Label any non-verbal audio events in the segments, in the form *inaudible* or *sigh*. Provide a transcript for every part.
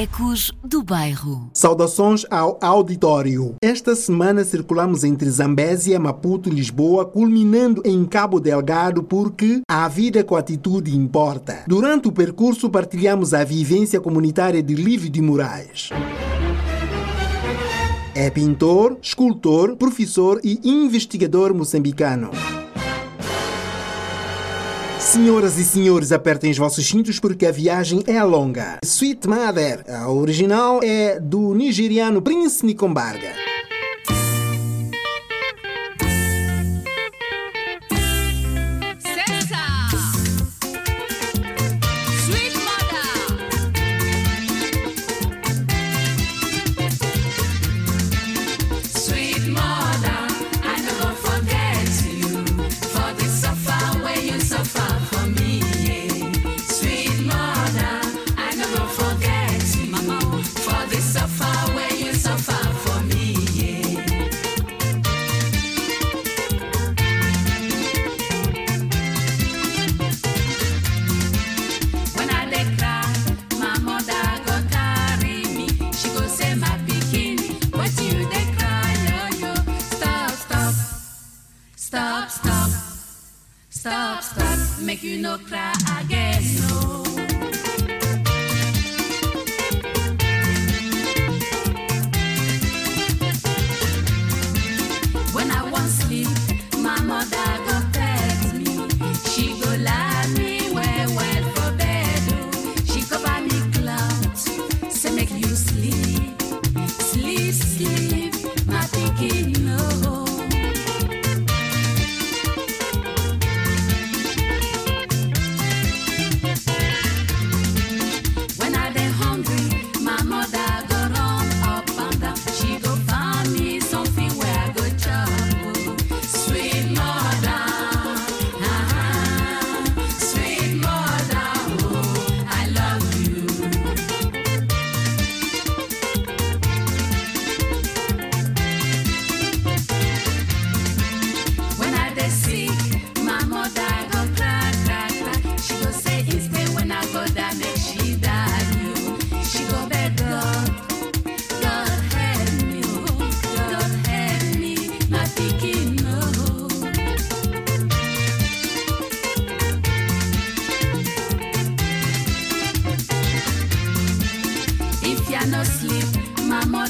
Ecos do Bairro. Saudações ao auditório. Esta semana circulamos entre Zambésia, Maputo e Lisboa, culminando em Cabo Delgado, porque a vida com atitude importa. Durante o percurso, partilhamos a vivência comunitária de Lívio de Moraes. É pintor, escultor, professor e investigador moçambicano. Senhoras e senhores, apertem os vossos cintos porque a viagem é longa. Sweet Mother, a original é do nigeriano Prince Nikombarga.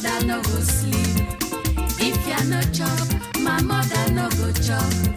mother no go sleep. If you're no chop, my mother no go chop.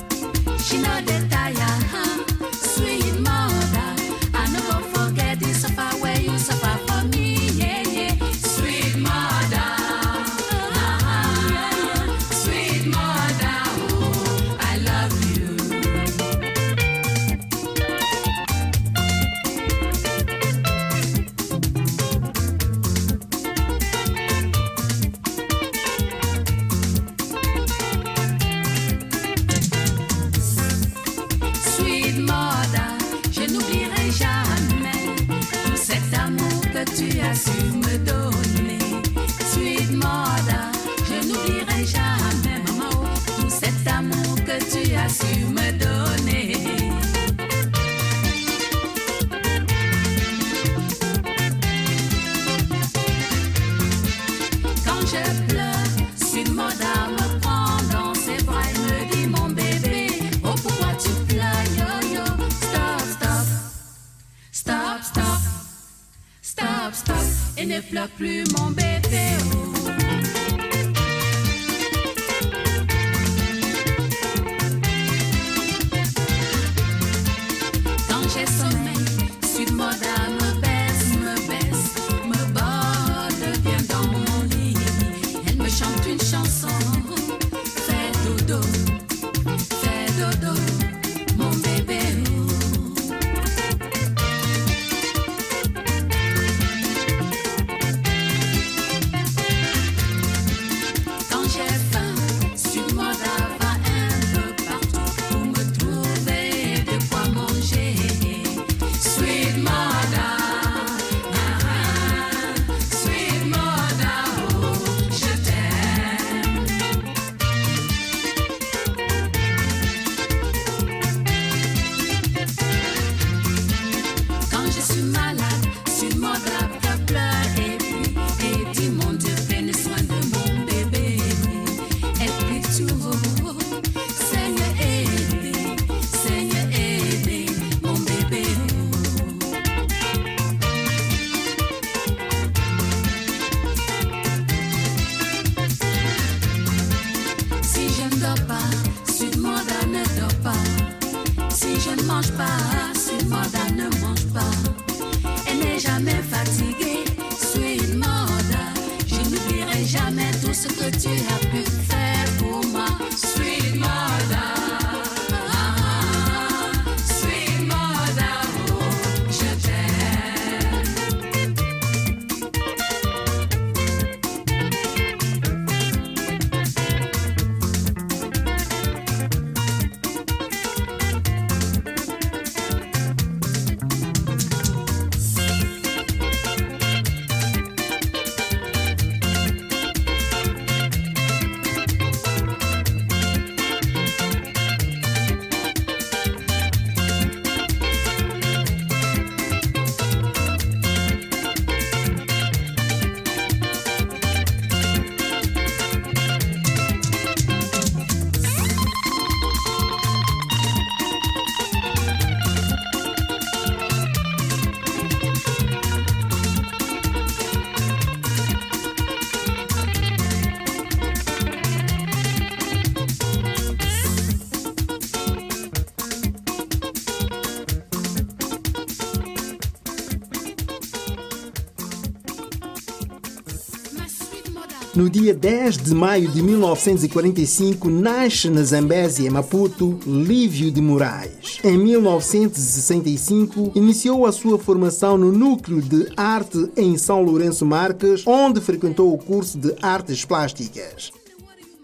No dia 10 de maio de 1945, nasce na Zambésia, Maputo, Lívio de Moraes. Em 1965, iniciou a sua formação no Núcleo de Arte em São Lourenço Marques, onde frequentou o curso de Artes Plásticas.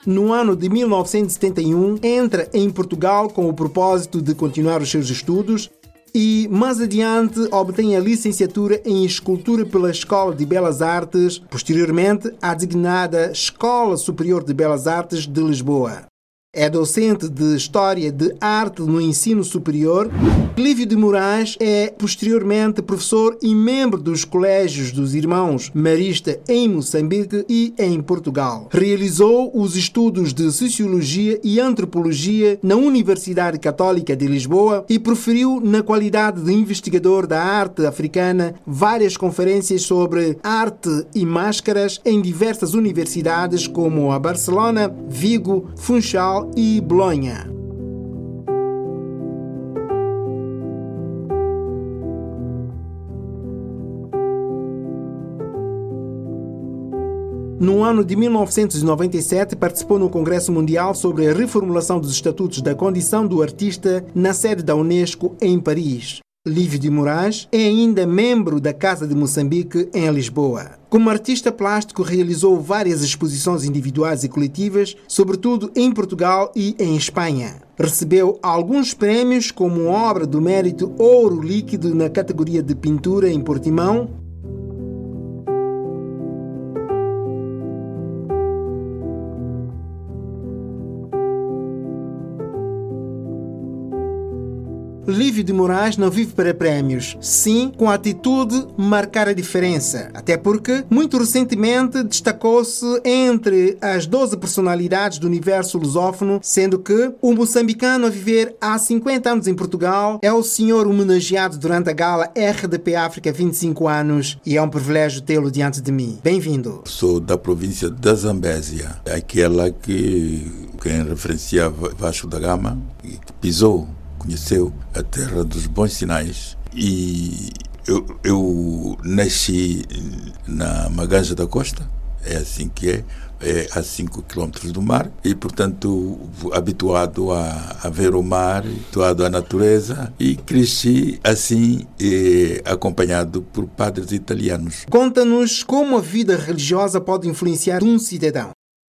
No ano de 1971, entra em Portugal com o propósito de continuar os seus estudos e, mais adiante, obtém a licenciatura em Escultura pela Escola de Belas Artes, posteriormente a designada Escola Superior de Belas Artes de Lisboa. É docente de História de Arte no Ensino Superior. Lívio de Moraes é, posteriormente, professor e membro dos Colégios dos Irmãos Marista em Moçambique e em Portugal. Realizou os estudos de Sociologia e Antropologia na Universidade Católica de Lisboa e proferiu, na qualidade de investigador da arte africana, várias conferências sobre arte e máscaras em diversas universidades como a Barcelona, Vigo, Funchal e Bolonha. No ano de 1997, participou no Congresso Mundial sobre a reformulação dos Estatutos da Condição do Artista na sede da Unesco em Paris. Lívio de Moraes é ainda membro da Casa de Moçambique em Lisboa. Como artista plástico, realizou várias exposições individuais e coletivas, sobretudo em Portugal e em Espanha. Recebeu alguns prêmios, como obra do mérito Ouro Líquido na categoria de pintura em Portimão, Lívio de Moraes não vive para prémios, sim com a atitude marcar a diferença. Até porque, muito recentemente, destacou-se entre as 12 personalidades do universo lusófono, sendo que o moçambicano a viver há 50 anos em Portugal é o senhor homenageado durante a gala RDP África 25 anos e é um privilégio tê-lo diante de mim. Bem-vindo. Sou da província da Zambésia, aquela que quem referenciava Vasco da Gama, que pisou, conheceu a terra dos bons sinais. E eu, eu nasci na Maganja da Costa, é assim que é, é a 5 quilómetros do mar e, portanto, habituado a, a ver o mar, habituado à natureza e cresci assim, eh, acompanhado por padres italianos. Conta-nos como a vida religiosa pode influenciar um cidadão.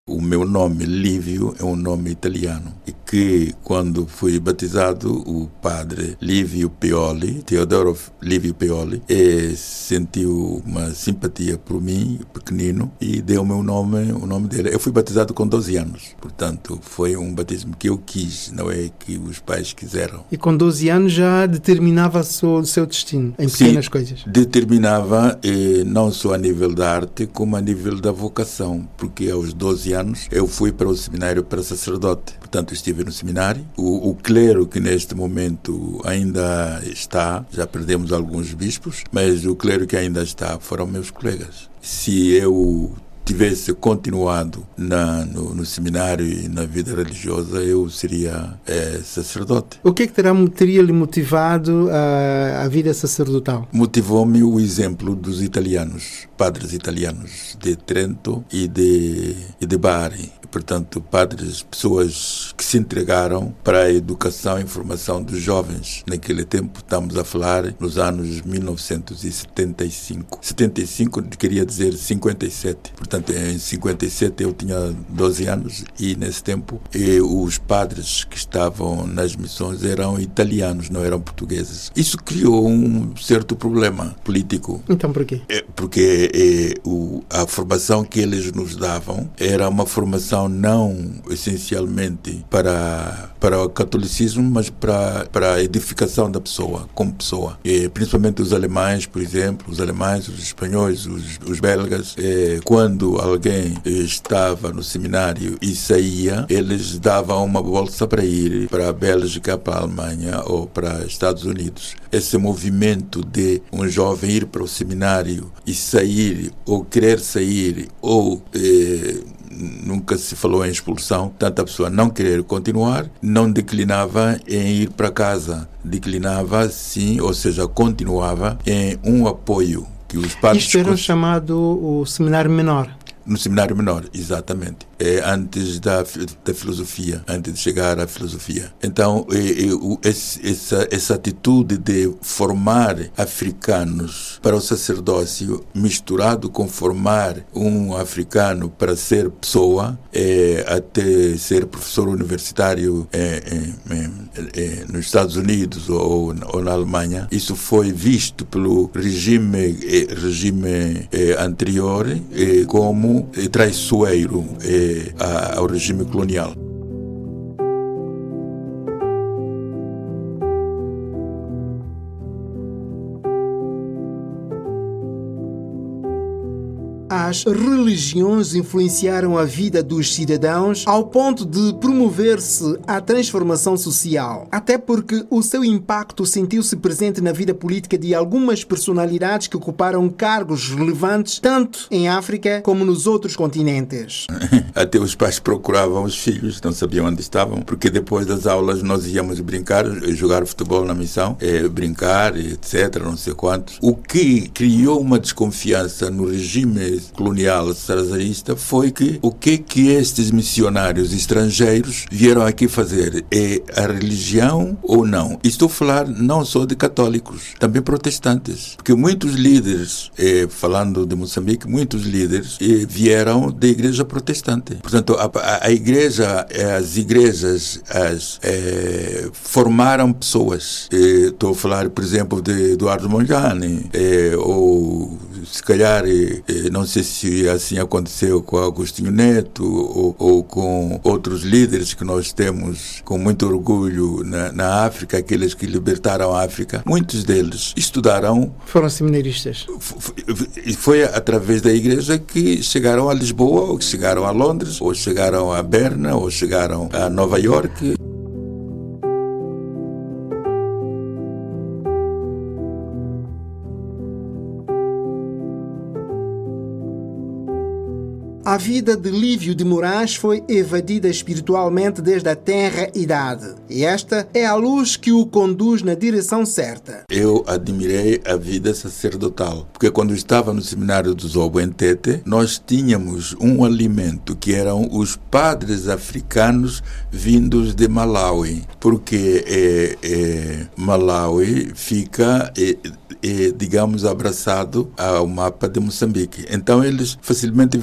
O meu nome, Lívio, é um nome italiano. Que, quando fui batizado, o padre Lívio Pioli, Teodoro Lívio Pioli, eh, sentiu uma simpatia por mim, pequenino, e deu o meu nome, o nome dele. Eu fui batizado com 12 anos. Portanto, foi um batismo que eu quis, não é que os pais quiseram. E com 12 anos já determinava o seu, o seu destino, em pequenas Sim, coisas. Determinava eh, não só a nível da arte, como a nível da vocação, porque aos 12 anos eu fui para o seminário para sacerdote. Portanto, estive no seminário. O, o clero que neste momento ainda está, já perdemos alguns bispos, mas o clero que ainda está foram meus colegas. Se eu tivesse continuado na, no, no seminário e na vida religiosa, eu seria eh, sacerdote. O que é que terá, teria lhe motivado a, a vida sacerdotal? Motivou-me o exemplo dos italianos, padres italianos de Trento e de, e de Bari. Portanto, padres, pessoas que se entregaram para a educação e formação dos jovens. Naquele tempo, estamos a falar nos anos 1975. 75, queria dizer 57. Portanto, em 57 eu tinha 12 anos e nesse tempo e os padres que estavam nas missões eram italianos, não eram portugueses. Isso criou um certo problema político. Então, por quê? É, porque é, o, a formação que eles nos davam era uma formação não essencialmente para, para o catolicismo, mas para, para a edificação da pessoa, como pessoa. E, principalmente os alemães, por exemplo, os alemães, os espanhóis, os, os belgas, é, quando alguém estava no seminário e saía, eles davam uma bolsa para ir para a Bélgica, para a Alemanha ou para os Estados Unidos. Esse movimento de um jovem ir para o seminário e sair, ou querer sair, ou eh, nunca se falou em expulsão, tanto a pessoa não querer continuar, não declinava em ir para casa, declinava sim, ou seja, continuava em um apoio que os padres Isto era cons- chamado o seminário menor. No seminário menor, exatamente. É antes da, da filosofia, antes de chegar à filosofia. Então, é, é, essa, essa atitude de formar africanos para o sacerdócio, misturado com formar um africano para ser pessoa, é, até ser professor universitário é, é, nos Estados Unidos ou, ou na Alemanha, isso foi visto pelo regime, regime anterior como traiçoeiro a- ao regime colonial. As religiões influenciaram a vida dos cidadãos ao ponto de promover-se a transformação social. Até porque o seu impacto sentiu-se presente na vida política de algumas personalidades que ocuparam cargos relevantes tanto em África como nos outros continentes. *laughs* Até os pais procuravam os filhos, não sabiam onde estavam, porque depois das aulas nós íamos brincar, jogar futebol na missão, eh, brincar, etc., não sei quantos. O que criou uma desconfiança no regime colonial salazarista foi que o que que estes missionários estrangeiros vieram aqui fazer? É a religião ou não? Estou a falar não só de católicos, também protestantes, porque muitos líderes, eh, falando de Moçambique, muitos líderes eh, vieram da igreja protestante. Portanto, a, a, a igreja, as igrejas, as, eh, formaram pessoas. Estou a falar, por exemplo, de Eduardo Mondlane, ou se calhar, eh, eh, não sei se assim aconteceu com Agostinho Neto ou, ou com outros líderes que nós temos com muito orgulho na, na África, aqueles que libertaram a África. Muitos deles estudaram Foram seminaristas. F- Foi através da igreja que chegaram a Lisboa, ou que chegaram a Londres, ou chegaram a Berna, ou chegaram a Nova York. A vida de Lívio de Moraes foi evadida espiritualmente desde a terra idade. E esta é a luz que o conduz na direção certa. Eu admirei a vida sacerdotal, porque quando estava no seminário do Zobo em Tete, nós tínhamos um alimento que eram os padres africanos vindos de Malawi, porque eh, eh, Malawi fica, eh, digamos, abraçado ao mapa de Moçambique. Então eles facilmente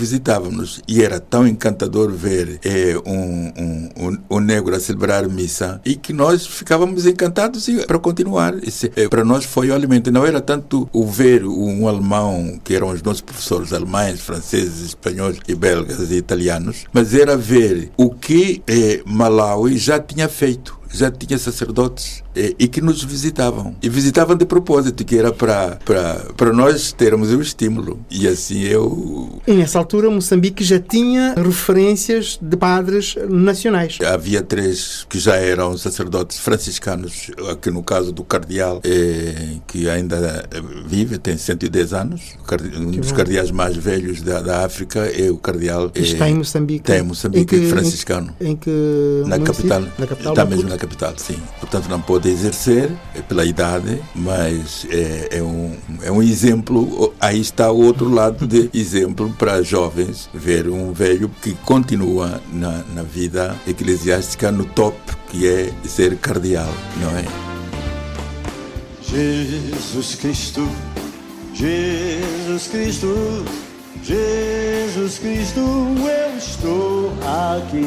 visitavam-nos e era tão encantador ver eh, um, um, um, um negro a celebrar missa e que nós ficávamos encantados para continuar. Eh, para nós foi o alimento. Não era tanto o ver um alemão, que eram os nossos professores alemães, franceses, espanhóis e belgas e italianos, mas era ver o que eh, Malawi já tinha feito já tinha sacerdotes eh, e que nos visitavam. E visitavam de propósito, que era para, nós termos o estímulo. E assim eu. E nessa altura Moçambique já tinha referências de padres nacionais. Havia três que já eram sacerdotes franciscanos, aqui no caso do cardeal, eh, que ainda eh, vive, tem 110 anos. Um dos cardeais mais velhos da, da África é o cardeal. E está eh, em Moçambique. Está em Moçambique, Em que- franciscano. Em que Na município? capital. Na capital. Está mesmo na sim. Portanto, não pode exercer eh, pela idade, mas é, é um, é um exemplo. Aí está o outro lado de exemplo para jovens ver um velho que continua na, na vida eclesiástica no top, que é ser cardeal, não é? Jesus Cristo, Jesus Cristo, Jesus Cristo, eu estou aqui.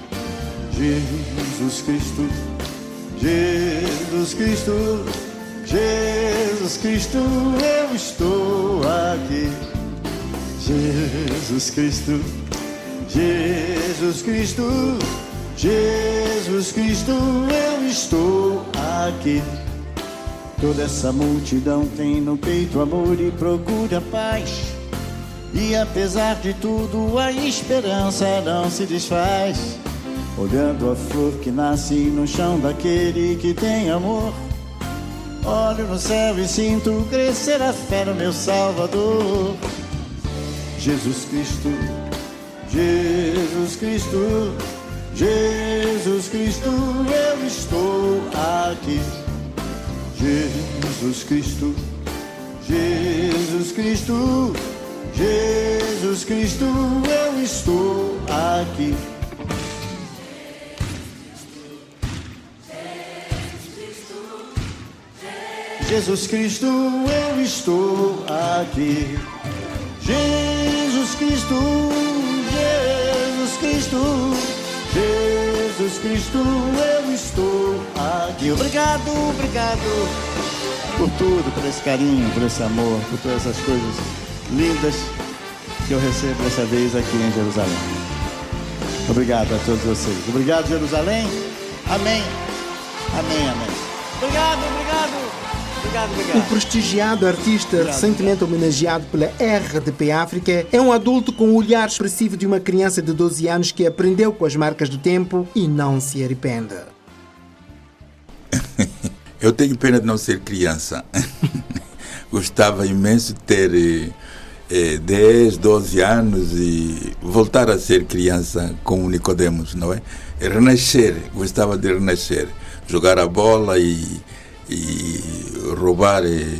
Jesus Cristo, Jesus Cristo, Jesus Cristo, eu estou aqui. Jesus Cristo, Jesus Cristo, Jesus Cristo, eu estou aqui. Toda essa multidão tem no peito amor e procura paz. E apesar de tudo, a esperança não se desfaz. Olhando a flor que nasce no chão daquele que tem amor. Olho no céu e sinto crescer a fé no meu Salvador. Jesus Cristo, Jesus Cristo, Jesus Cristo, eu estou aqui. Jesus Cristo, Jesus Cristo, Jesus Cristo, eu estou aqui. Jesus Cristo, eu estou aqui. Jesus Cristo, Jesus Cristo, Jesus Cristo, eu estou aqui. Obrigado, obrigado por tudo, por esse carinho, por esse amor, por todas essas coisas lindas que eu recebo dessa vez aqui em Jerusalém. Obrigado a todos vocês. Obrigado, Jerusalém. Amém. Amém, amém. Obrigado, obrigado. Obrigado, O obrigado. prestigiado artista recentemente homenageado pela RDP África é um adulto com o olhar expressivo de uma criança de 12 anos que aprendeu com as marcas do tempo e não se arrepende. *laughs* Eu tenho pena de não ser criança. *laughs* Gostava imenso de ter eh, 10, 12 anos e voltar a ser criança como Nicodemos, não é? Renascer, gostava de renascer. Jogar a bola e, e roubar eh,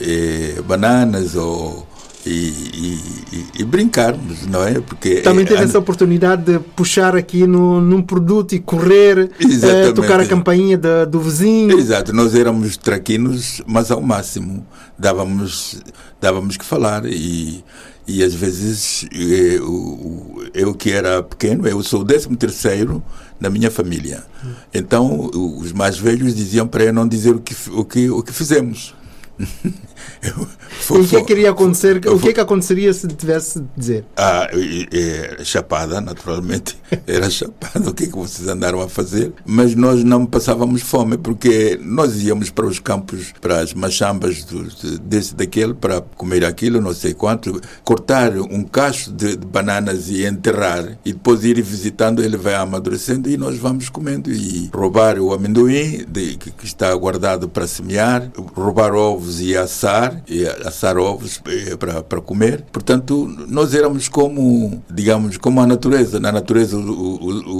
eh, bananas ou, e, e- e- brincarmos, não é? Porque Também teve eh, essa oportunidade de puxar aqui no, num produto e correr, eh, Exatamente. tocar a campainha da- do vizinho. Exato, nós éramos traquinos, mas ao máximo. Dávamos, dávamos que falar e, e às vezes eu, o- eu que era pequeno, eu sou o décimo terceiro na minha família. Então os mais velhos diziam para eu não dizer o que, o que, o que fizemos. *laughs* E *laughs* o que é que iria acontecer? O que é que aconteceria se tivesse de dizer? Ah, e- e- chapada, naturalmente. *laughs* Era chapada. O que é que vocês andaram a fazer? Mas nós não passávamos fome, porque nós íamos para os campos, para as machambas do, de- desse daquele, para comer aquilo, não sei quanto, cortar um cacho de, de bananas e enterrar, e depois ir visitando, ele vai amadurecendo e nós vamos comendo. E roubar o amendoim de- que, que está guardado para semear, roubar ovos e assar, e assar ovos eh, para, comer. Portanto, nós éramos como, digamos, como a natureza. Na natureza, o- o-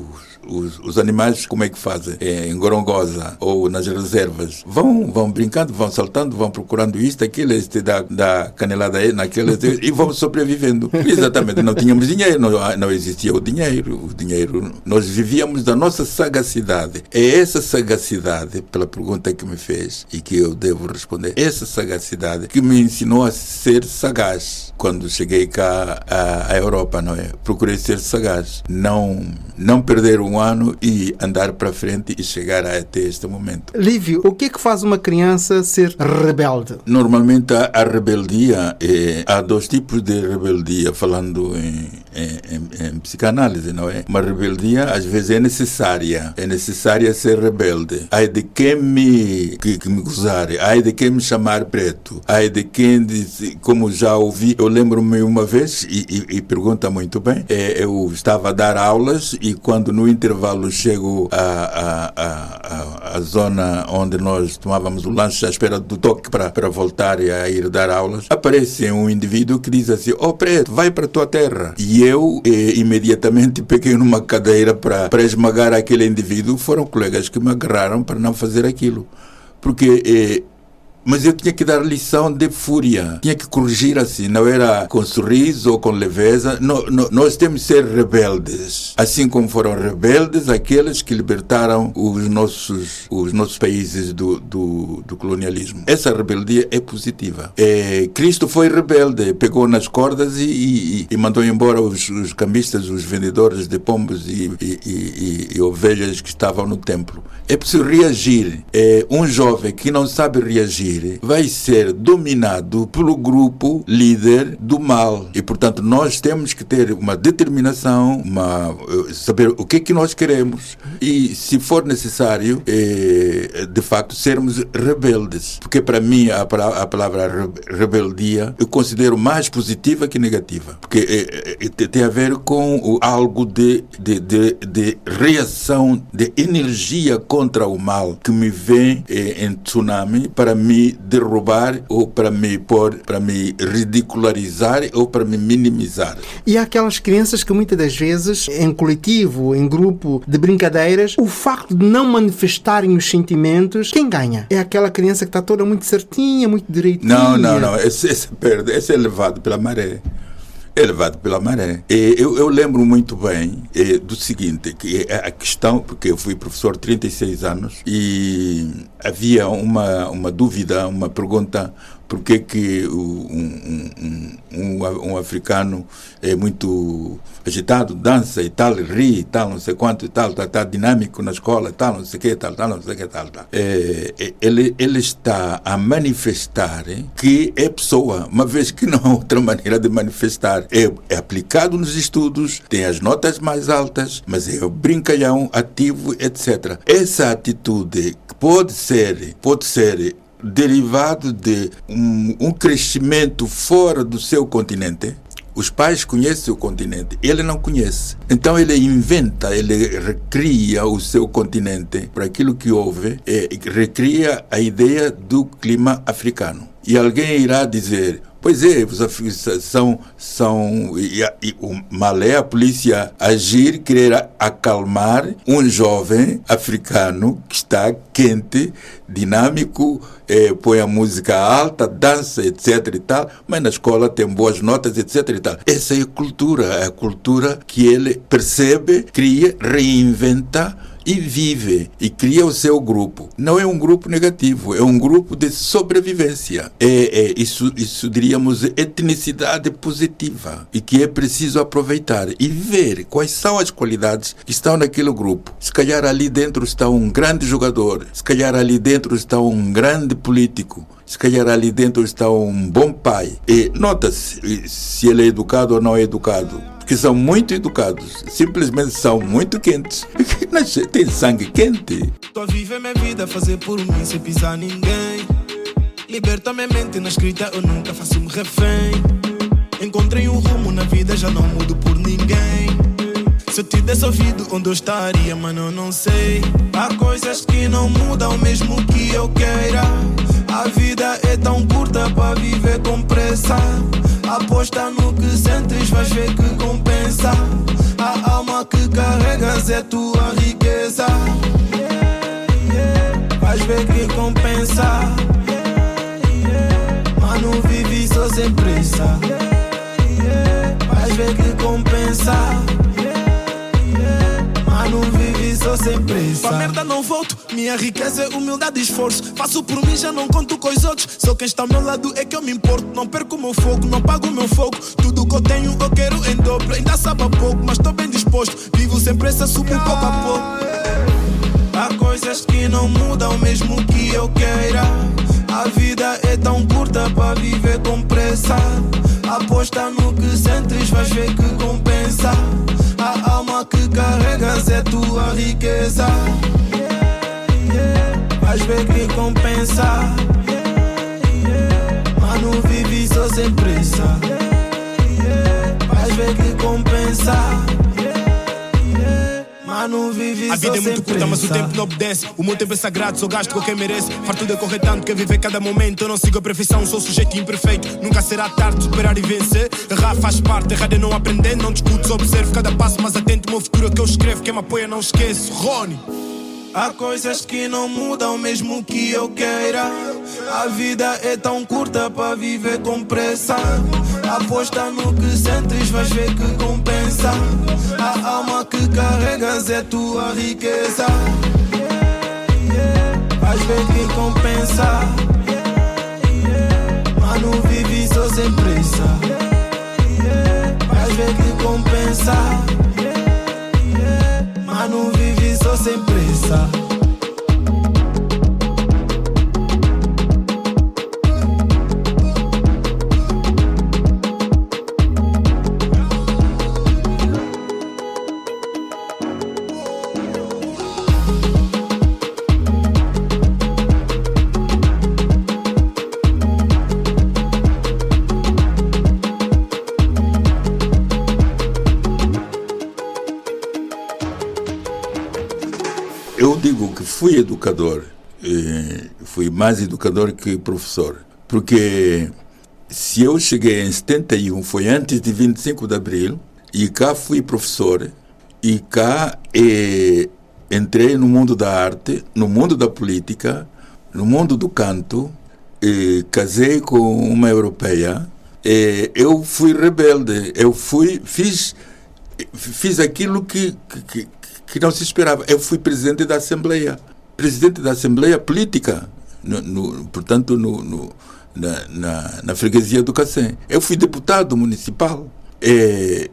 o- os, os animais como é que fazem? É, em Gorongosa ou nas reservas. Vão, vão brincando, vão saltando, vão procurando isto, aquilo, este dá, dá canelada aí, naquele, e vão sobrevivendo. *laughs* Exatamente, não tínhamos dinheiro, não, não existia o dinheiro. O dinheiro, nós vivíamos da nossa sagacidade. É essa sagacidade, pela pergunta que me fez e que eu devo responder, essa sagacidade que me ensinou a ser sagaz quando cheguei cá à, à Europa, não é? Procurei ser sagaz, não, não perder um ano e andar para frente e chegar até este momento. Lívio, o que é que faz uma criança ser rebelde? Normalmente a, a rebeldia, é, há dois tipos de rebeldia, falando em, em, em- em psicanálise, não é? Uma rebeldia às vezes é necessária, é necessária ser rebelde. Ai de quem me, que, que me gozar, ai de quem me chamar preto, ai de quem, diz, como já ouvi, eu lembro-me uma vez, e, e, e pergunta muito bem, é, eu estava a dar aulas e quando no intervalo chego à, zona onde nós tomávamos o lanche à espera do toque para, para voltar a ir dar aulas, aparece um indivíduo que diz assim, oh preto, vai para a tua terra. E eu imediatamente peguei numa cadeira para, para esmagar aquele indivíduo. Foram colegas que me agarraram para não fazer aquilo. Porque eh, mas eu tinha que dar lição de fúria. Tinha que corrigir assim. Não era com sorriso ou com leveza. No- no- nós temos que ser rebeldes. Assim como foram rebeldes aqueles que libertaram os nossos, os nossos países do, do, do colonialismo. Essa rebeldia é positiva. É, Cristo foi rebelde. Pegou nas cordas e, e- e mandou embora os, os cambistas, os vendedores de pombos e, e- ovelhas que estavam no templo. É preciso reagir. É, um jovem que não sabe reagir vai ser dominado pelo grupo líder do mal. E, portanto, nós temos que ter uma determinação, uma, eh, saber o que é que nós queremos e, se for necessário, eh, de facto, sermos rebeldes. Porque, para mim, a, a palavra re- rebeldia eu considero mais positiva que negativa. Porque te- tem a ver com algo de, de, de, de reação, de energia contra o mal que me vem em tsunami para me derrubar ou para me pôr, para me ridicularizar ou para me minimizar. E há aquelas crianças que muitas das vezes, em coletivo, em grupo de brincadeiras, o facto de não manifestarem os sentimentos, quem ganha? É aquela criança que está toda muito certinha, muito direitinha. Não, não, não. Esse, esse perde, esse é levado pela maré. É levado pela maré. E eu, eu lembro muito bem eh, do seguinte, que é a questão, porque eu fui professor 36 anos e havia uma, uma dúvida, uma pergunta, por que um, um, um, um africano é muito agitado, dança e tal, ri e tal, não sei quanto e tal, está tá dinâmico na escola e tal, não sei o que, tal, tal, não sei o que, tal, tal. É, é, ele, ele está a manifestar que é pessoa, uma vez que não há outra maneira de manifestar. É, é aplicado nos estudos, tem as notas mais altas, mas é o brincalhão ativo, etc. Essa atitude pode ser, pode ser derivado de um, um crescimento fora do seu continente. Os pais conhecem o continente, ele não conhece. Então ele inventa, ele recria o seu continente para aquilo que houve, e recria a ideia do clima africano. E alguém irá dizer, Pois é, são, são e, e o mal é a polícia agir, querer acalmar um jovem africano que está quente, dinâmico, eh, põe a música alta, dança, etc e tal, mas na escola tem boas notas, etc e tal. Essa é a cultura, é a cultura que ele percebe, cria, reinventa e vive e cria o seu grupo. Não é um grupo negativo, é um grupo de sobrevivência. É, é isso, isso diríamos etnicidade positiva e que é preciso aproveitar e ver quais são as qualidades que estão naquele grupo. Se calhar ali dentro está um grande jogador, se calhar ali dentro está um grande político, se calhar ali dentro está um bom pai. E nota-se se ele é educado ou não é educado. Porque são muito educados, simplesmente são muito quentes. *laughs* Tem sangue quente. Tô a viver minha vida, fazer por mim sem pisar ninguém. Liberta minha mente na escrita, eu nunca faço-me refém. Encontrei um rumo na vida, já não mudo por desse ouvido onde eu estaria, mano, eu não sei. Há coisas que não mudam mesmo que eu queira. A vida é tão curta para viver com pressa. Aposta no que sentes, vais ver que compensa. A alma que carregas é tua riqueza. Vais ver que compensa. Mano, vive só sem pressa. Vais ver que compensa. Só sem pressa. Pra merda não volto, minha riqueza é humildade e esforço. Faço por mim, já não conto com os outros. Só quem está ao meu lado é que eu me importo. Não perco meu fogo, não pago meu fogo. Tudo que eu tenho eu quero em dobro. Ainda sabe a pouco, mas estou bem disposto. Vivo sem pressa, subo pouco a pouco. Há coisas que não mudam mesmo que eu queira. A vida é tão curta para viver com pressa. Aposta no que sentes, vais ver que compensa. A alma que carregas é tua riqueza. Vais ver que compensa. Mano, vive só sem pressa. Vais ver que compensa. Mano, vive A vida é muito curta, mas o tempo não obedece. O meu tempo é sagrado, só gasto com quem merece. Farto de correr tanto que viver cada momento. Eu não sigo a perfeição, sou sujeito imperfeito. Nunca será tarde de esperar e vencer. Errar faz parte, errar é não aprender. Não discuto, observo cada passo mais atento. O meu futuro é que eu escrevo. Quem me apoia, não esqueço. Rony. Há coisas que não mudam mesmo que eu queira. A vida é tão curta para viver com pressa. Aposta no que sentes, vais ver que compensa. A alma que carregas é tua riqueza. Vais ver que compensa. Mano, vive só sem pressa. Vais ver que compensa. Mano, vive só sem pressa. Eu educador, eh, fui mais educador que professor, porque se eu cheguei em 71, foi antes de 25 de abril, e cá fui professor, e cá eh, entrei no mundo da arte, no mundo da política, no mundo do canto, eh, casei com uma europeia, eh, eu fui rebelde, eu fui, fiz fiz aquilo que, que, que não se esperava. Eu fui presidente da Assembleia, presidente da Assembleia Política, no, no- portanto, no, na, na, na freguesia do Cacém. Eu fui deputado municipal. É,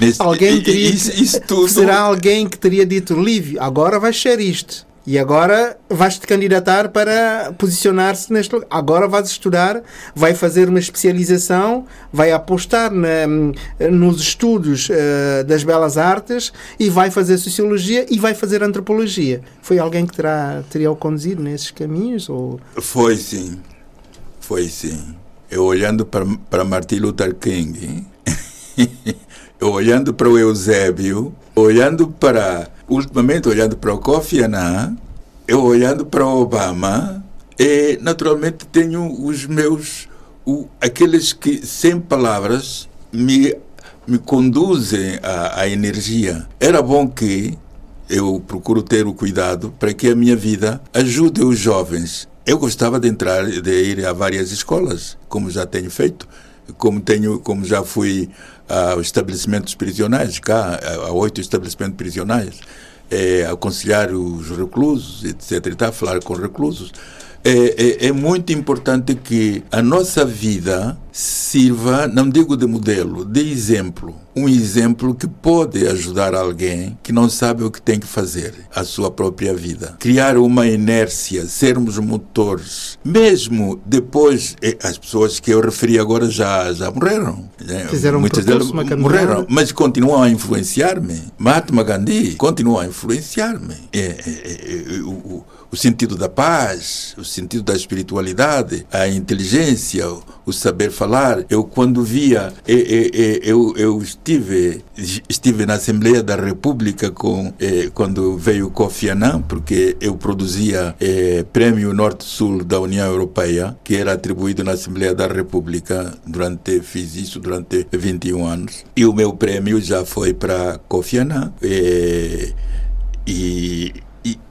nesse- Alguém teria. isso, isso tudo. Será alguém que teria dito, Lívio, agora vais ser isto. E agora vais te candidatar para posicionar-se neste lugar. Agora vais estudar, vai fazer uma especialização, vai apostar na- nos estudos eh, das belas artes e vai fazer sociologia e vai fazer antropologia. Foi alguém que terá, teria o conduzido nesses caminhos? Ou... Foi sim. Foi sim. Eu olhando para, para Martin Luther King, *laughs* eu olhando para o Eusébio, olhando para, ultimamente olhando para o Kofi Annan, eu olhando para o Obama, e naturalmente tenho os meus, o, aqueles que sem palavras me, me conduzem à energia. Era bom que eu procuro ter o cuidado para que a minha vida ajude os jovens. Eu gostava de entrar, de ir a várias escolas, como já tenho feito, como tenho, como já fui a estabelecimentos prisionais, cá a oito estabelecimentos prisionais, eh, aconselhar os reclusos, etc. E tal, falar com reclusos. É, é, é muito importante que a nossa vida sirva, não digo de modelo, de exemplo. Um exemplo que pode ajudar alguém que não sabe o que tem que fazer a sua própria vida. Criar uma inércia, sermos motores. Mesmo depois, as pessoas que eu referi agora já, já morreram. né? Fizeram Muitas delas morreram, mas continuam a influenciar-me. Mahatma Gandhi continua a influenciar-me. É, é, é, é, o, o- o sentido da paz, o sentido da espiritualidade, a inteligência, o saber falar. Eu quando via, eu, eu, eu, estive estive na Assembleia da República com quando veio Kofi Annan, porque eu produzia eh, Prêmio Norte-Sul da União Europeia, que era atribuído na Assembleia da República durante fiz isso durante 21 anos. E o meu prêmio já foi para Kofi Annan. E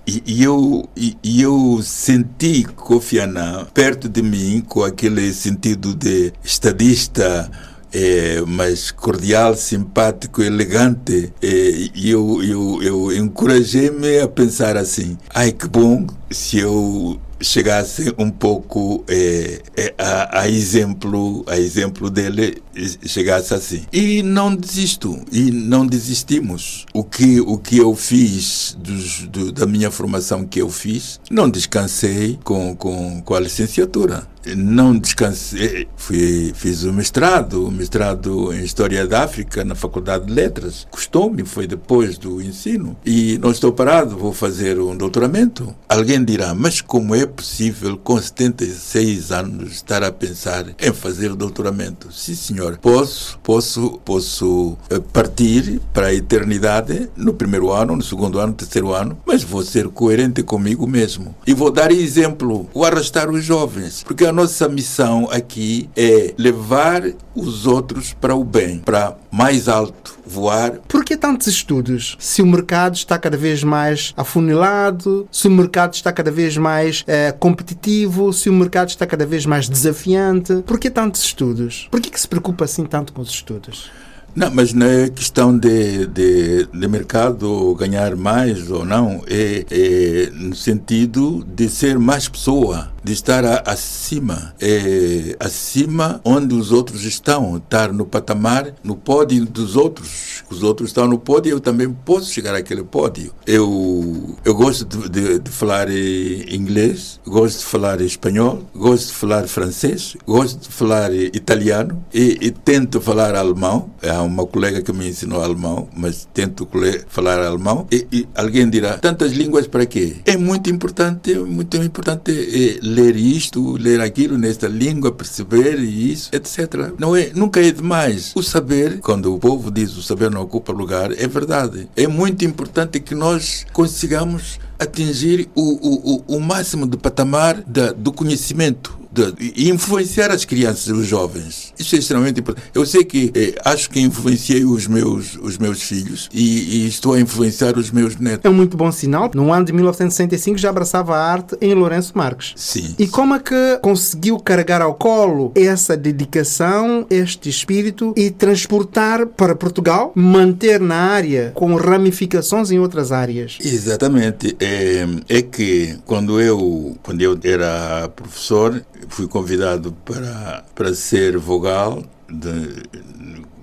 e, eu, e, eu senti Kofi Annan perto de mim com aquele sentido de estadista, é, mas cordial, simpático, elegante. É, e eu, eu, eu encorajei-me a pensar assim: ai que bom se eu chegasse um pouco é, é, a, a, exemplo a exemplo dele chegasse assim. E não desisto e não desistimos. O que o que eu fiz dos, do, da minha formação que eu fiz não descansei com, com, com a licenciatura não descansei, fui, fiz o mestrado, o mestrado em História da África na Faculdade de Letras. Custou-me, foi depois do ensino. E não estou parado, vou fazer um doutoramento. Alguém dirá, mas como é possível com 76 anos estar a pensar em fazer doutoramento? Sim, senhor. Posso, posso, posso eh, partir para a eternidade no primeiro ano, no segundo ano, no terceiro ano, mas vou ser coerente comigo mesmo. E vou dar exemplo, vou arrastar os jovens, porque a nossa missão aqui é levar os outros para o bem, para mais alto, voar. Por que tantos estudos? Se o mercado está cada vez mais afunilado, se o mercado está cada vez mais eh, competitivo, se o mercado está cada vez mais desafiante, por que tantos estudos? Por que, que se preocupa assim tanto com os estudos? Não, mas não é questão de, de, de mercado ganhar mais ou não, é, é no sentido de ser mais pessoa de estar acima, é, acima onde os outros estão, estar no patamar, no pódio dos outros. Os outros estão no pódio, eu também posso chegar àquele pódio. Eu, eu gosto de, de, de falar inglês, gosto de falar espanhol, gosto de falar francês, gosto de falar italiano e, e tento falar alemão. Há uma colega que me ensinou alemão, mas tento falar alemão. E, e alguém dirá, tantas línguas para quê? É muito importante, muito importante é, ler isto, ler aquilo nesta língua, perceber isso, etc. Não é, nunca é demais. O saber, quando o povo diz o saber não ocupa lugar, é verdade. É muito importante que nós consigamos atingir o, o, o, máximo de patamar da, do conhecimento de influenciar as crianças e os jovens. Isso é extremamente importante. Eu sei que eh, acho que influenciei os meus, os meus filhos e, e, estou a influenciar os meus netos. É um muito bom sinal. No ano de 1965 já abraçava a arte em Lourenço Marques. Sim. E como é que conseguiu carregar ao colo essa dedicação, este espírito e transportar para Portugal, manter na área com ramificações em outras áreas? Exatamente. É, é que quando eu, quando eu era professor, fui convidado para, para ser vogal de,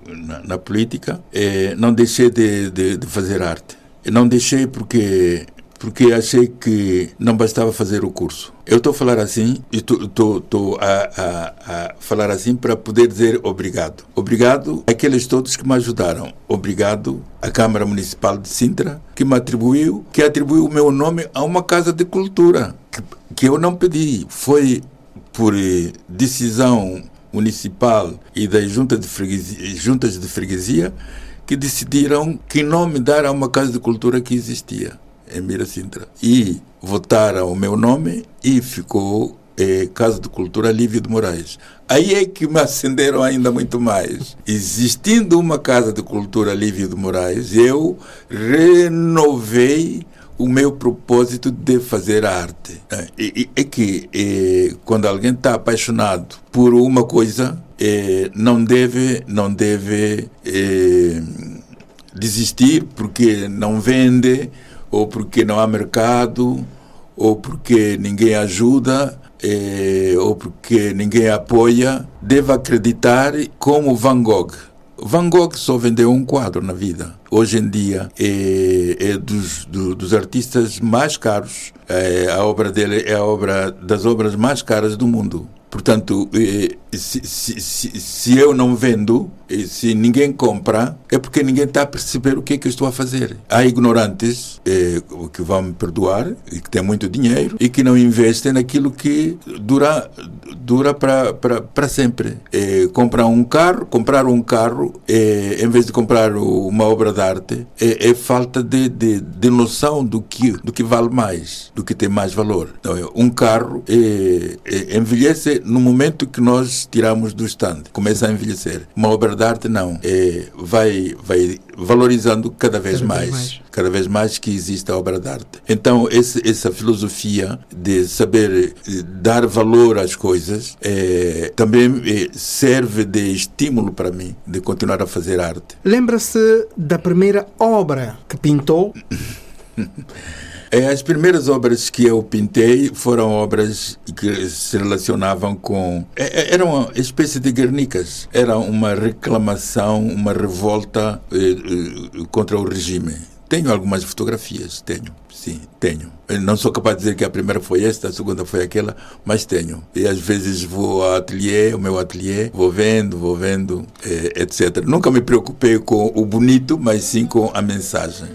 na, na, política. E não deixei de, de, de fazer arte. Não deixei porque porque achei que não bastava fazer o curso. Eu estou a falar assim e estou a, a, a, falar assim para poder dizer obrigado. Obrigado àqueles todos que me ajudaram. Obrigado à Câmara Municipal de Sintra, que me atribuiu, que atribuiu o meu nome a uma casa de cultura, que, que eu não pedi. Foi por eh, decisão municipal e das juntas de freguesia, juntas de freguesia que decidiram que nome dar a uma casa de cultura que existia em Mira Sintra. E votaram o meu nome e ficou é, Casa de Cultura Lívio de Moraes. Aí é que me acenderam ainda muito mais. Existindo uma Casa de Cultura Lívio de Moraes, eu renovei o meu propósito de fazer arte. É, é que é, quando alguém está apaixonado por uma coisa, é, não deve, não deve é, desistir porque não vende, ou porque não há mercado, ou porque ninguém ajuda, é, ou porque ninguém apoia. Deve acreditar como Van Gogh Van Gogh só vendeu um quadro na vida. Hoje em dia é, é dos, do, dos artistas mais caros. É, a obra dele é a obra das obras mais caras do mundo. Portanto, eh, se, se, se, se eu não vendo, e se ninguém compra, é porque ninguém está a perceber o que é que eu estou a fazer. Há ignorantes eh, que vão me perdoar e que têm muito dinheiro e que não investem naquilo que dura dura para sempre. Eh, comprar um carro, comprar um carro, eh, em vez de comprar uma obra de arte, é, é falta de, de, de noção do que, do que vale mais, do que tem mais valor. Então, é, um carro eh, eh, envelhece no momento que nós tiramos do stand, começa a envelhecer. Uma obra de arte não, eh, vai, vai valorizando cada vez Cada vez mais, mais. cada vez mais que existe a obra de arte. Então, esse, essa filosofia de saber eh, dar valor às coisas eh, também eh, serve de estímulo para mim de continuar a fazer arte. Lembra-se da primeira obra que pintou? *laughs* Eh, As primeiras obras que eu pintei foram obras que se relacionavam com. eh, eh, Eram uma espécie de Guernicas. Era uma reclamação, uma revolta eh, eh, contra o regime. Tenho algumas fotografias, tenho, sim, tenho. Eu não sou capaz de dizer que a primeira foi esta, a segunda foi aquela, mas tenho. E às vezes vou ao ateliê, ao meu ateliê, vou vendo, vou vendo, eh, etc. Nunca me preocupei com o bonito, mas sim com a mensagem.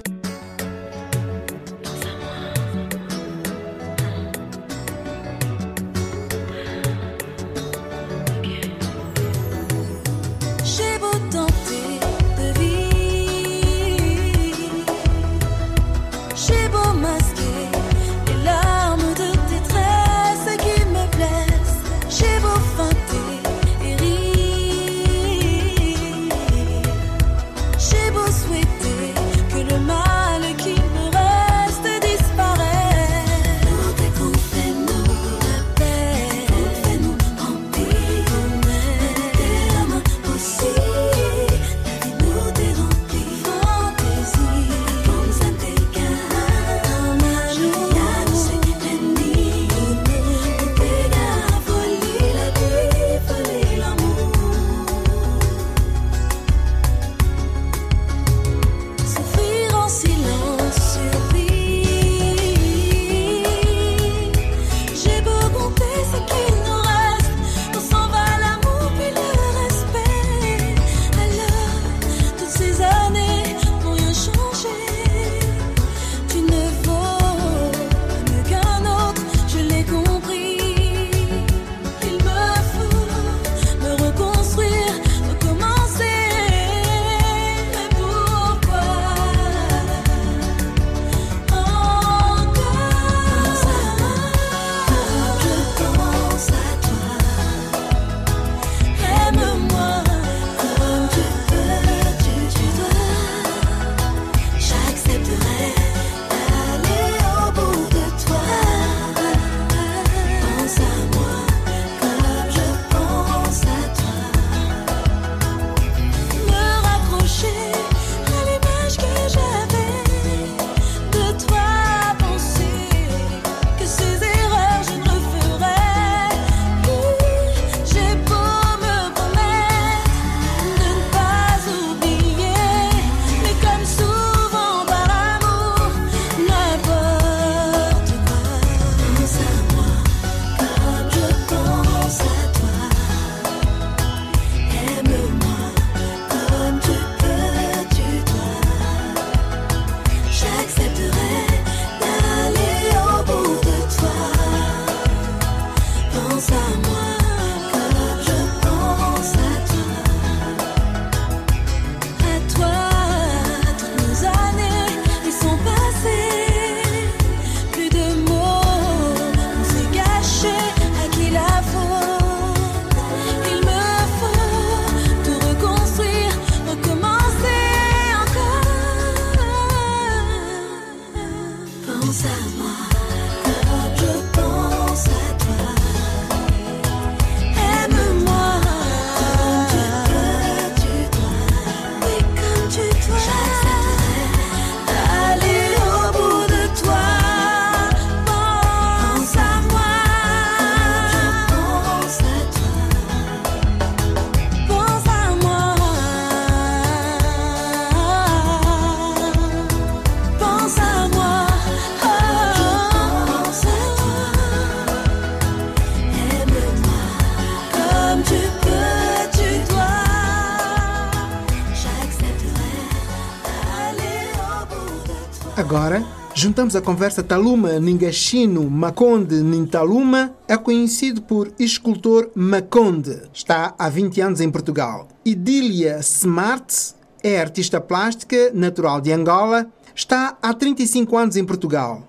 Juntamos a conversa Taluma Ningashino Maconde Nintaluma, é conhecido por escultor Maconde. Está há 20 anos em Portugal. Idília Smart é artista plástica, natural de Angola. Está há 35 anos em Portugal.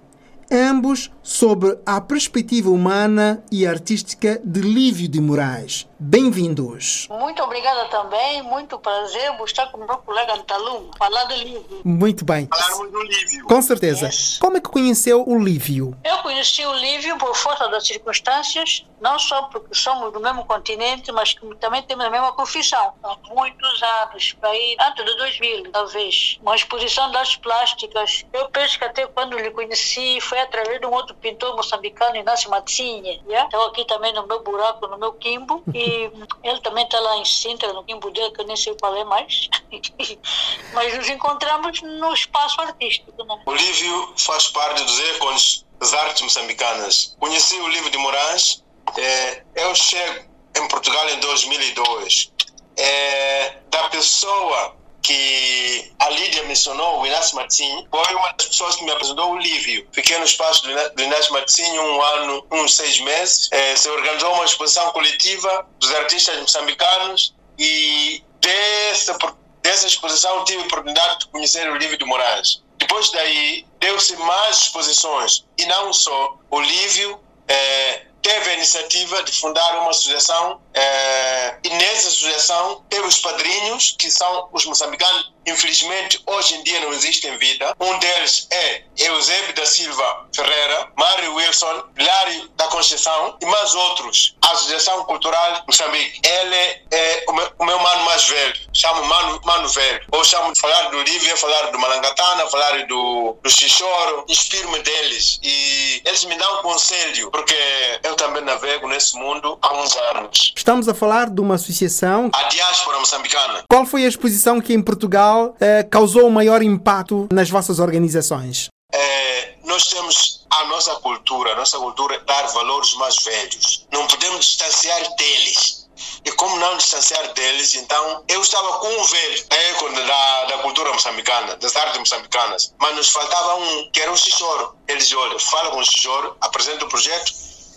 Ambos sobre a perspectiva humana e artística de Lívio de Moraes. Bem-vindos. Muito obrigada também, muito prazer estar com o meu colega Antalum, falar do livro. Muito bem. Falarmos do Lívio. Com certeza. Yes. Como é que conheceu o Lívio? Eu conheci o Lívio por força das circunstâncias, não só porque somos do mesmo continente, mas que também temos a mesma profissão. Há muitos anos, para aí, antes de 2000, talvez. Uma exposição artes plásticas. Eu penso que até quando lhe conheci foi através de um outro pintor moçambicano, Inácio Matsinha. Yeah? Estava aqui também no meu buraco, no meu quimbo. E *laughs* ele também está lá em Sintra, no quimbo dele, que eu nem sei qual é mais. *laughs* mas nos encontramos no espaço artístico. Né? O Lívio faz parte dos ícones das artes moçambicanas. Conheci o Lívio de Moraes. É, eu chego em Portugal em 2002. É, da pessoa que a Lídia mencionou, o Inácio Martins, foi uma das pessoas que me apresentou o Lívio. Fiquei no espaço do Iná- do Inácio Martins um ano, uns seis meses. É, se organizou uma exposição coletiva dos artistas moçambicanos e dessa, dessa exposição tive a oportunidade de conhecer o Lívio de Moraes. Depois daí, deu-se mais exposições e não só. O Lívio eh, teve a iniciativa de fundar uma associação eh, e nessa associação teve os padrinhos, que são os moçambicanos. Infelizmente, hoje em dia não existem em vida. Um deles é Eusébio da Silva Ferreira, Mário Wilson, Lário da Conceição e mais outros. A Associação Cultural Moçambique. Ele é o meu, o meu mano mais velho. Chamo Mano, mano Velho. Ou chamo de falar do Lívia, falar do Malangatana, falar do, do Xixoro. Inspiro-me deles. E eles me dão um conselho, porque eu também navego nesse mundo há uns anos. Estamos a falar de uma associação. A diáspora moçambicana. Qual foi a exposição que em Portugal eh, causou o maior impacto nas vossas organizações? É, nós temos a nossa cultura, a nossa cultura é dar valores mais velhos. Não podemos distanciar deles. E como não distanciar deles, então eu estava com um velho, é da, da cultura moçambicana, das artes moçambicanas, mas nos faltava um, que era o Xixoro. Ele disse, olha, fala com o Xixoro, apresenta o projeto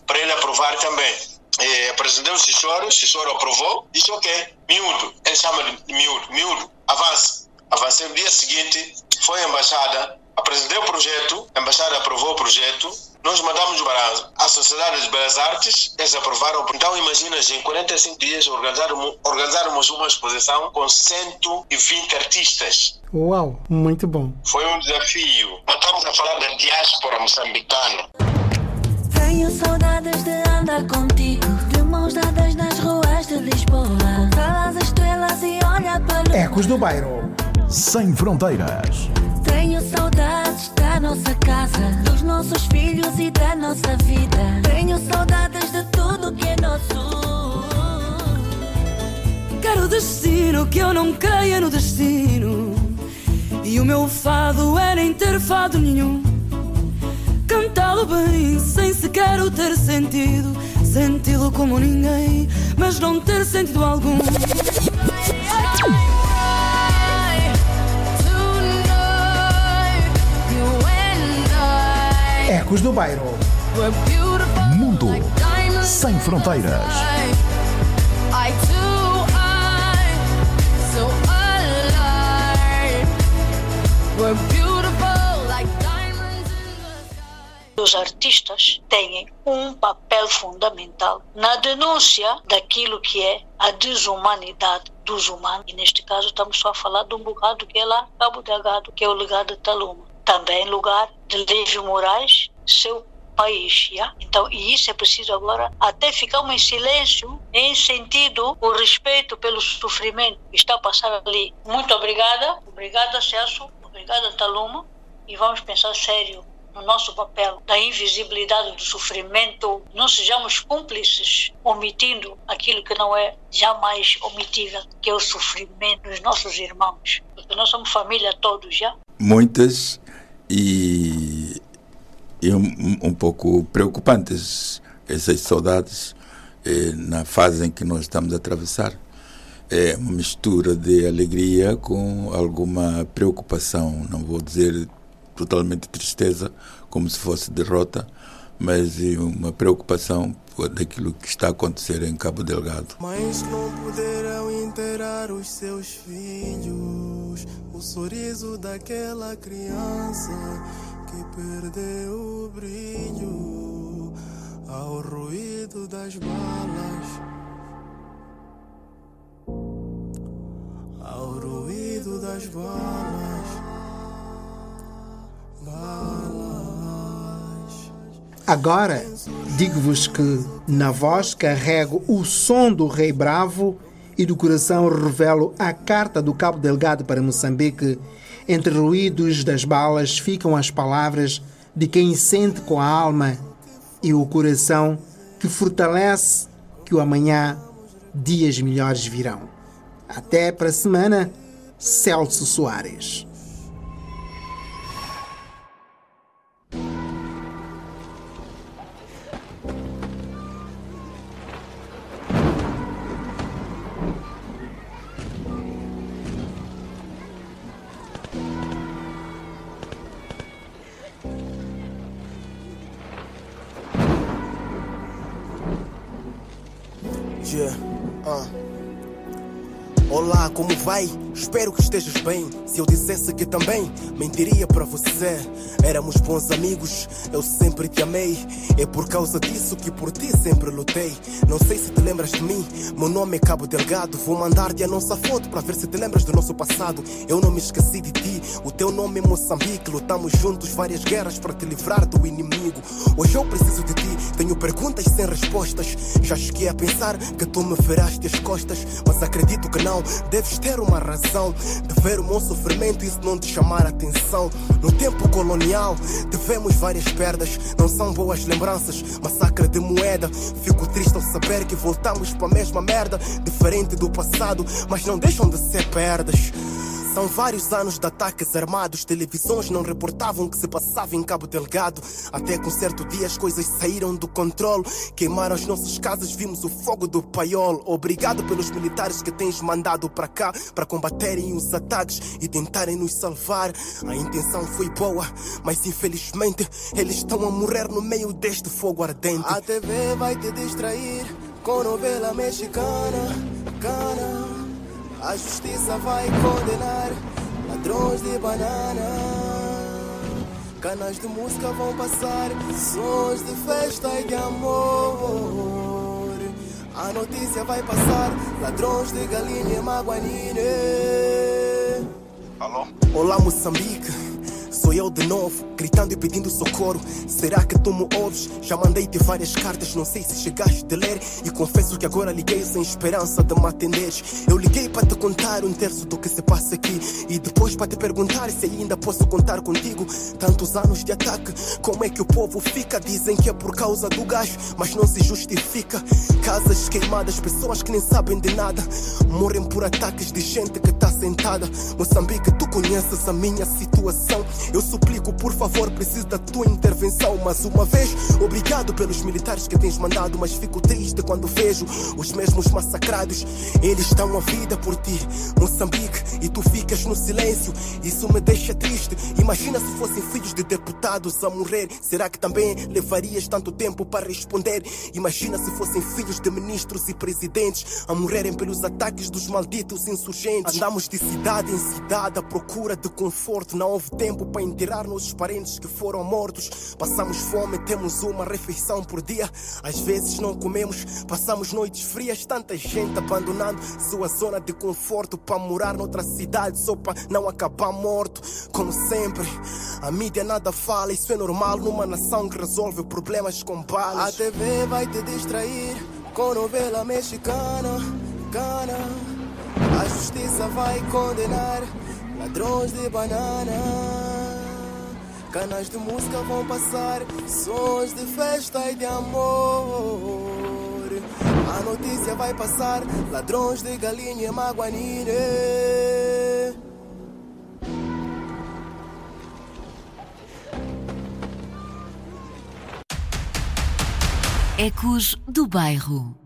para ele aprovar também. E apresentei o Xixoro, o Xixoro aprovou, disse ok, miúdo, ele chama de miúdo, miúdo, avança. Avancei no dia seguinte, foi à embaixada, apresentei o projeto, a embaixada aprovou o projeto, nós mandamos para a Sociedade de Belas Artes, eles aprovaram. Então, imagina, em 45 dias organizarmos, organizarmos uma exposição com 120 artistas. Uau, muito bom. Foi um desafio. Nós estamos a falar da diáspora moçambicana. Tenho saudades de andar contigo, Ecos do Bairro. Sem fronteiras. Tenho saudades da nossa casa, dos nossos filhos e da nossa vida. Tenho saudades de tudo que é nosso. Quero destino que eu não creia no destino. E o meu fado é nem ter fado nenhum. Cantá-lo bem, sem sequer o ter sentido. Senti-lo como ninguém, mas não ter sentido algum. Ecos do Bairro. Mundo sem fronteiras. Os artistas têm um papel fundamental na denúncia daquilo que é a desumanidade dos humanos. E neste caso estamos só a falar de um bocado que é lá Cabo Delgado, que é o legado de Taluma. Também lugar de Lívio Moraes, seu país. já? Então, e isso é preciso agora até ficarmos em silêncio em sentido o respeito pelo sofrimento que está a passar ali. Muito obrigada, obrigada Celso, obrigada Taluma e vamos pensar sério no nosso papel da invisibilidade do sofrimento, não sejamos cúmplices omitindo aquilo que não é jamais omitível, que é o sofrimento dos nossos irmãos, porque nós somos família todos, já? muitas e, e um, um pouco preocupantes essas saudades eh, na fase em que nós estamos a atravessar. É uma mistura de alegria com alguma preocupação, não vou dizer totalmente tristeza, como se fosse derrota, mas uma preocupação daquilo que está a acontecer em Cabo Delgado. Que não puderam enterrar os seus filhos, o sorriso daquela criança que perdeu o brilho ao ruído das balas. Ao ruído das balas. Balas. Agora, digo-vos que na voz carrego o som do Rei Bravo e do coração revelo a carta do Cabo Delgado para Moçambique. Entre ruídos das balas ficam as palavras de quem sente com a alma e o coração que fortalece que o amanhã dias melhores virão. Até para a semana, Celso Soares. Espero que estejas bem. Se eu dissesse que também mentiria para você. Éramos bons amigos, eu sempre te amei. É por causa disso que por ti sempre lutei. Não sei se te lembras de mim, meu nome é Cabo Delgado. Vou mandar-te a nossa foto para ver se te lembras do nosso passado. Eu não me esqueci de ti, o teu nome é Moçambique. Lutamos juntos várias guerras para te livrar do inimigo. Hoje eu preciso de ti, tenho perguntas sem respostas. Já cheguei a pensar que tu me viraste as costas, mas acredito que não. Deves ter uma razão de ver o meu sofrimento e isso não te chamar atenção. No tempo colonial, tivemos várias perdas, não são boas lembranças. Massacre de moeda, fico triste ao saber que voltamos para a mesma merda, diferente do passado, mas não deixam de ser perdas. São vários anos de ataques armados, televisões não reportavam o que se passava em Cabo Delgado. Até que um certo dia as coisas saíram do controle, queimaram as nossas casas, vimos o fogo do paiol. Obrigado pelos militares que tens mandado para cá para combaterem os ataques e tentarem nos salvar. A intenção foi boa, mas infelizmente eles estão a morrer no meio deste fogo ardente. A TV vai te distrair com novela mexicana, cana. A justiça vai condenar ladrões de banana. Canas de música vão passar, sons de festa e de amor. A notícia vai passar, ladrões de galinha maguanine. Alô? Olá, Moçambique. Sou eu de novo, gritando e pedindo socorro. Será que tu me ouves? Já mandei-te várias cartas, não sei se chegaste a ler. E confesso que agora liguei sem esperança de me atenderes. Eu liguei para te contar um terço do que se passa aqui. E depois para te perguntar se ainda posso contar contigo. Tantos anos de ataque, como é que o povo fica? Dizem que é por causa do gás, mas não se justifica. Casas queimadas, pessoas que nem sabem de nada. Morrem por ataques de gente que está sentada. Moçambique, tu conheces a minha situação. Eu suplico, por favor, preciso da tua intervenção. Mais uma vez, obrigado pelos militares que tens mandado. Mas fico triste quando vejo os mesmos massacrados. Eles dão a vida por ti, Moçambique, e tu ficas no silêncio. Isso me deixa triste. Imagina se fossem filhos de deputados a morrer. Será que também levarias tanto tempo para responder? Imagina se fossem filhos de ministros e presidentes a morrerem pelos ataques dos malditos insurgentes. Andamos de cidade em cidade à procura de conforto. Não houve tempo para enterrar nossos parentes que foram mortos. Passamos fome, temos uma refeição por dia. Às vezes não comemos, passamos noites frias. Tanta gente abandonando sua zona de conforto para morar noutra cidade só para não acabar morto. Como sempre, a mídia nada fala. Isso é normal numa nação que resolve problemas com balas. A TV vai te distrair com novela mexicana, cana. A justiça vai condenar ladrões de banana. Canas de música vão passar, sons de festa e de amor. A notícia vai passar, ladrões de galinha maguanine. Ecos do Bairro.